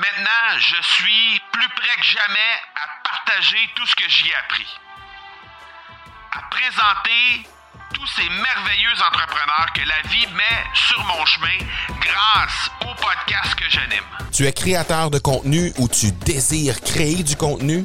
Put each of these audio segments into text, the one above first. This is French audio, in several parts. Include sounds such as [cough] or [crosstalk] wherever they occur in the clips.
Maintenant, je suis plus près que jamais à partager tout ce que j'y ai appris. À présenter tous ces merveilleux entrepreneurs que la vie met sur mon chemin grâce au podcast que j'anime. Tu es créateur de contenu ou tu désires créer du contenu?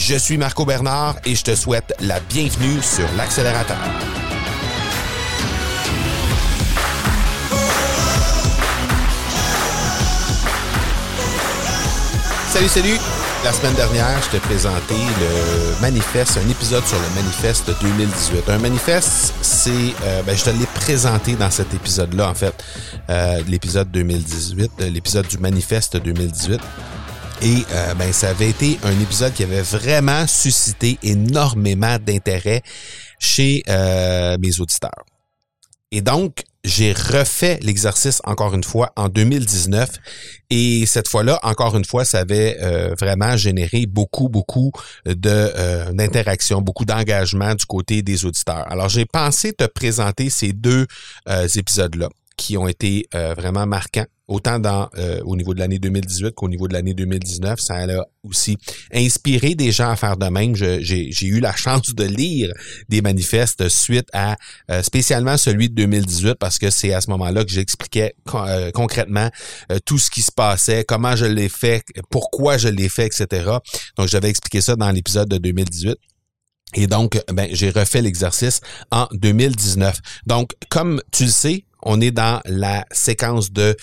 Je suis Marco Bernard et je te souhaite la bienvenue sur l'accélérateur. Salut, salut! La semaine dernière, je t'ai présenté le manifeste, un épisode sur le manifeste 2018. Un manifeste, c'est, euh, ben, je te l'ai présenté dans cet épisode-là, en fait, euh, l'épisode 2018, euh, l'épisode du manifeste 2018. Et euh, ben, ça avait été un épisode qui avait vraiment suscité énormément d'intérêt chez euh, mes auditeurs. Et donc, j'ai refait l'exercice encore une fois en 2019 et cette fois-là, encore une fois, ça avait euh, vraiment généré beaucoup, beaucoup de euh, d'interactions, beaucoup d'engagement du côté des auditeurs. Alors, j'ai pensé te présenter ces deux euh, épisodes-là qui ont été vraiment marquants autant dans euh, au niveau de l'année 2018 qu'au niveau de l'année 2019. Ça a aussi inspiré des gens à faire de même. J'ai eu la [laughs] chance de lire des manifestes suite à euh, spécialement celui de 2018 parce que c'est à ce moment-là que j'expliquais euh, concrètement tout ce qui se passait, comment je l'ai fait, pourquoi je l'ai fait, etc. Donc j'avais expliqué ça dans l'épisode de 2018. Et donc, ben, j'ai refait l'exercice en 2019. Donc, comme tu le sais, on est dans la séquence de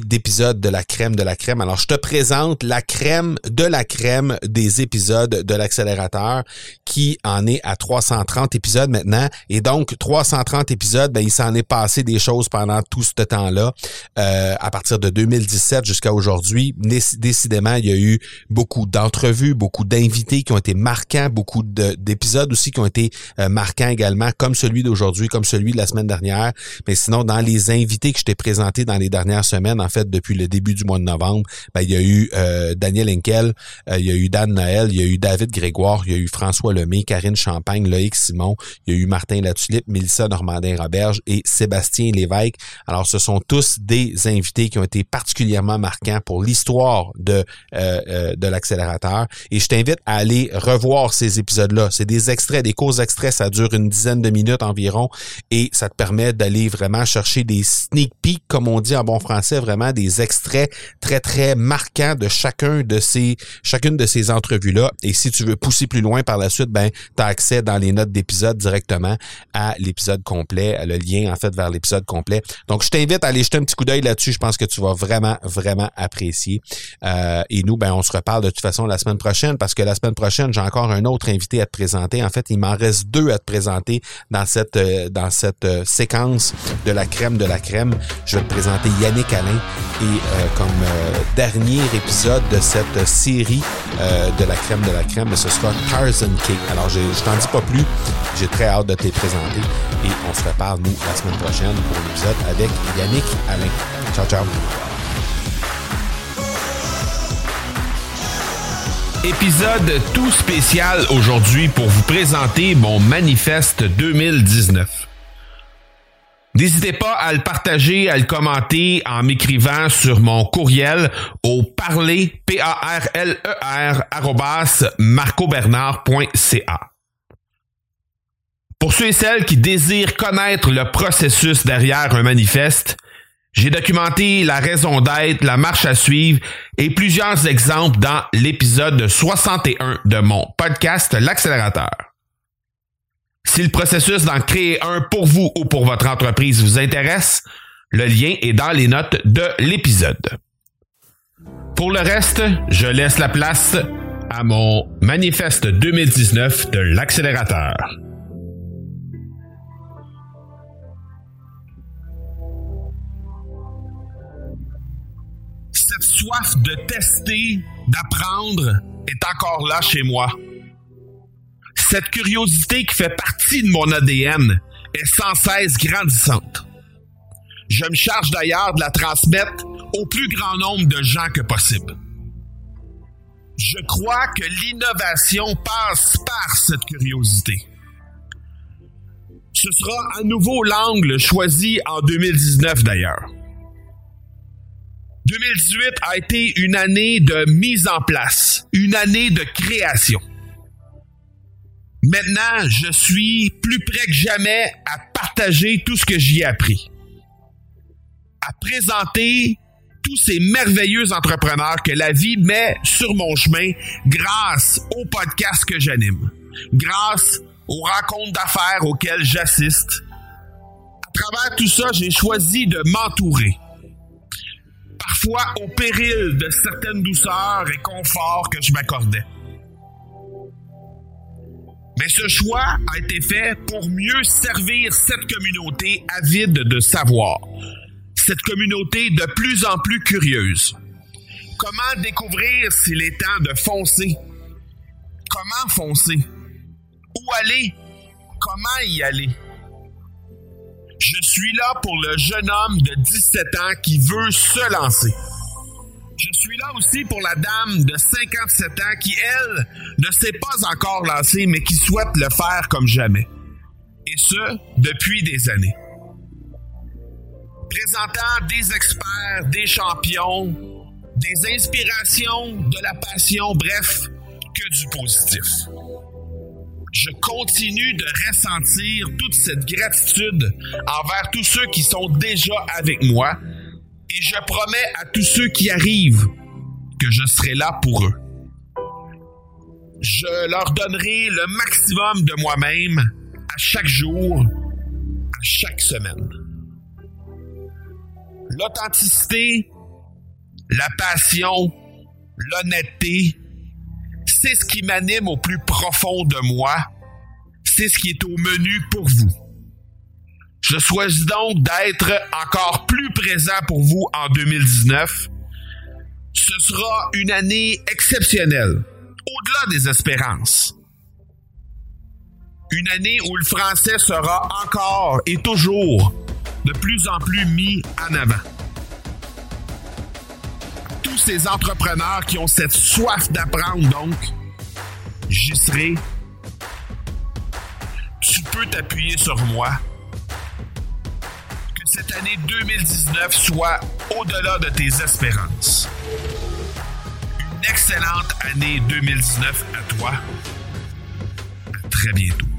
d'épisodes de la crème de la crème. Alors, je te présente la crème de la crème des épisodes de l'accélérateur qui en est à 330 épisodes maintenant. Et donc, 330 épisodes, ben, il s'en est passé des choses pendant tout ce temps-là. Euh, à partir de 2017 jusqu'à aujourd'hui, décidément, il y a eu beaucoup d'entrevues, beaucoup d'invités qui ont été marquants, beaucoup d'épisodes aussi qui ont été euh, marquants également, comme celui d'aujourd'hui, comme celui de la semaine dernière. Mais sinon, dans les invités que je t'ai présentés dans les dernières semaines, en fait, depuis le début du mois de novembre, ben, il y a eu euh, Daniel Henkel, euh, il y a eu Dan Noël, il y a eu David Grégoire, il y a eu François Lemay, Karine Champagne, Loïc Simon, il y a eu Martin Latulippe, Mélissa Normandin-Roberge et Sébastien Lévesque. Alors, ce sont tous des invités qui ont été particulièrement marquants pour l'histoire de, euh, de l'accélérateur. Et je t'invite à aller revoir ces épisodes-là. C'est des extraits, des courts extraits, ça dure une dizaine de minutes environ et ça te permet d'aller vraiment chercher des sneak peeks, comme on dit en bon français, vraiment des extraits très, très marquants de chacun de ces, chacune de ces entrevues-là. Et si tu veux pousser plus loin par la suite, ben, tu as accès dans les notes d'épisode directement à l'épisode complet, le lien, en fait, vers l'épisode complet. Donc, je t'invite à aller jeter un petit coup d'œil là-dessus. Je pense que tu vas vraiment, vraiment apprécier. Euh, et nous, ben, on se reparle de toute façon la semaine prochaine parce que la semaine prochaine, j'ai encore un autre invité à te présenter. En fait, il m'en reste deux à te présenter dans cette, euh, dans cette euh, séquence de la crème de la crème. Je vais te présenter Yannick Alain, et euh, comme euh, dernier épisode de cette série euh, de la crème de la crème, ce sera Tarzan Cake. Alors, je, je t'en dis pas plus. J'ai très hâte de te présenter. Et on se reparle, nous, la semaine prochaine pour l'épisode avec Yannick Alain. Ciao, ciao. Épisode tout spécial aujourd'hui pour vous présenter mon manifeste 2019. N'hésitez pas à le partager, à le commenter en m'écrivant sur mon courriel au parler, p a r l e r marcobernard.ca. Pour ceux et celles qui désirent connaître le processus derrière un manifeste, j'ai documenté la raison d'être, la marche à suivre et plusieurs exemples dans l'épisode 61 de mon podcast L'accélérateur. Si le processus d'en créer un pour vous ou pour votre entreprise vous intéresse, le lien est dans les notes de l'épisode. Pour le reste, je laisse la place à mon manifeste 2019 de l'accélérateur. Cette soif de tester, d'apprendre, est encore là chez moi. Cette curiosité qui fait partie de mon ADN est sans cesse grandissante. Je me charge d'ailleurs de la transmettre au plus grand nombre de gens que possible. Je crois que l'innovation passe par cette curiosité. Ce sera à nouveau l'angle choisi en 2019 d'ailleurs. 2018 a été une année de mise en place, une année de création. Maintenant, je suis plus près que jamais à partager tout ce que j'y ai appris. À présenter tous ces merveilleux entrepreneurs que la vie met sur mon chemin grâce au podcast que j'anime, grâce aux rencontres d'affaires auxquelles j'assiste. À travers tout ça, j'ai choisi de m'entourer. Parfois au péril de certaines douceurs et conforts que je m'accordais. Mais ce choix a été fait pour mieux servir cette communauté avide de savoir. Cette communauté de plus en plus curieuse. Comment découvrir s'il est temps de foncer? Comment foncer? Où aller? Comment y aller? Je suis là pour le jeune homme de 17 ans qui veut se lancer. Je suis là aussi pour la dame de 57 ans qui, elle, ne s'est pas encore lancée, mais qui souhaite le faire comme jamais. Et ce, depuis des années. Présentant des experts, des champions, des inspirations, de la passion, bref, que du positif. Je continue de ressentir toute cette gratitude envers tous ceux qui sont déjà avec moi et je promets à tous ceux qui arrivent que je serai là pour eux. Je leur donnerai le maximum de moi-même à chaque jour, à chaque semaine. L'authenticité, la passion, l'honnêteté, c'est ce qui m'anime au plus profond de moi. C'est ce qui est au menu pour vous. Je souhaite donc d'être encore plus présent pour vous en 2019. Ce sera une année exceptionnelle, au-delà des espérances. Une année où le français sera encore et toujours de plus en plus mis en avant. Tous ces entrepreneurs qui ont cette soif d'apprendre, donc, j'y serai. Tu peux t'appuyer sur moi cette année 2019 soit au-delà de tes espérances. Une excellente année 2019 à toi. À très bientôt.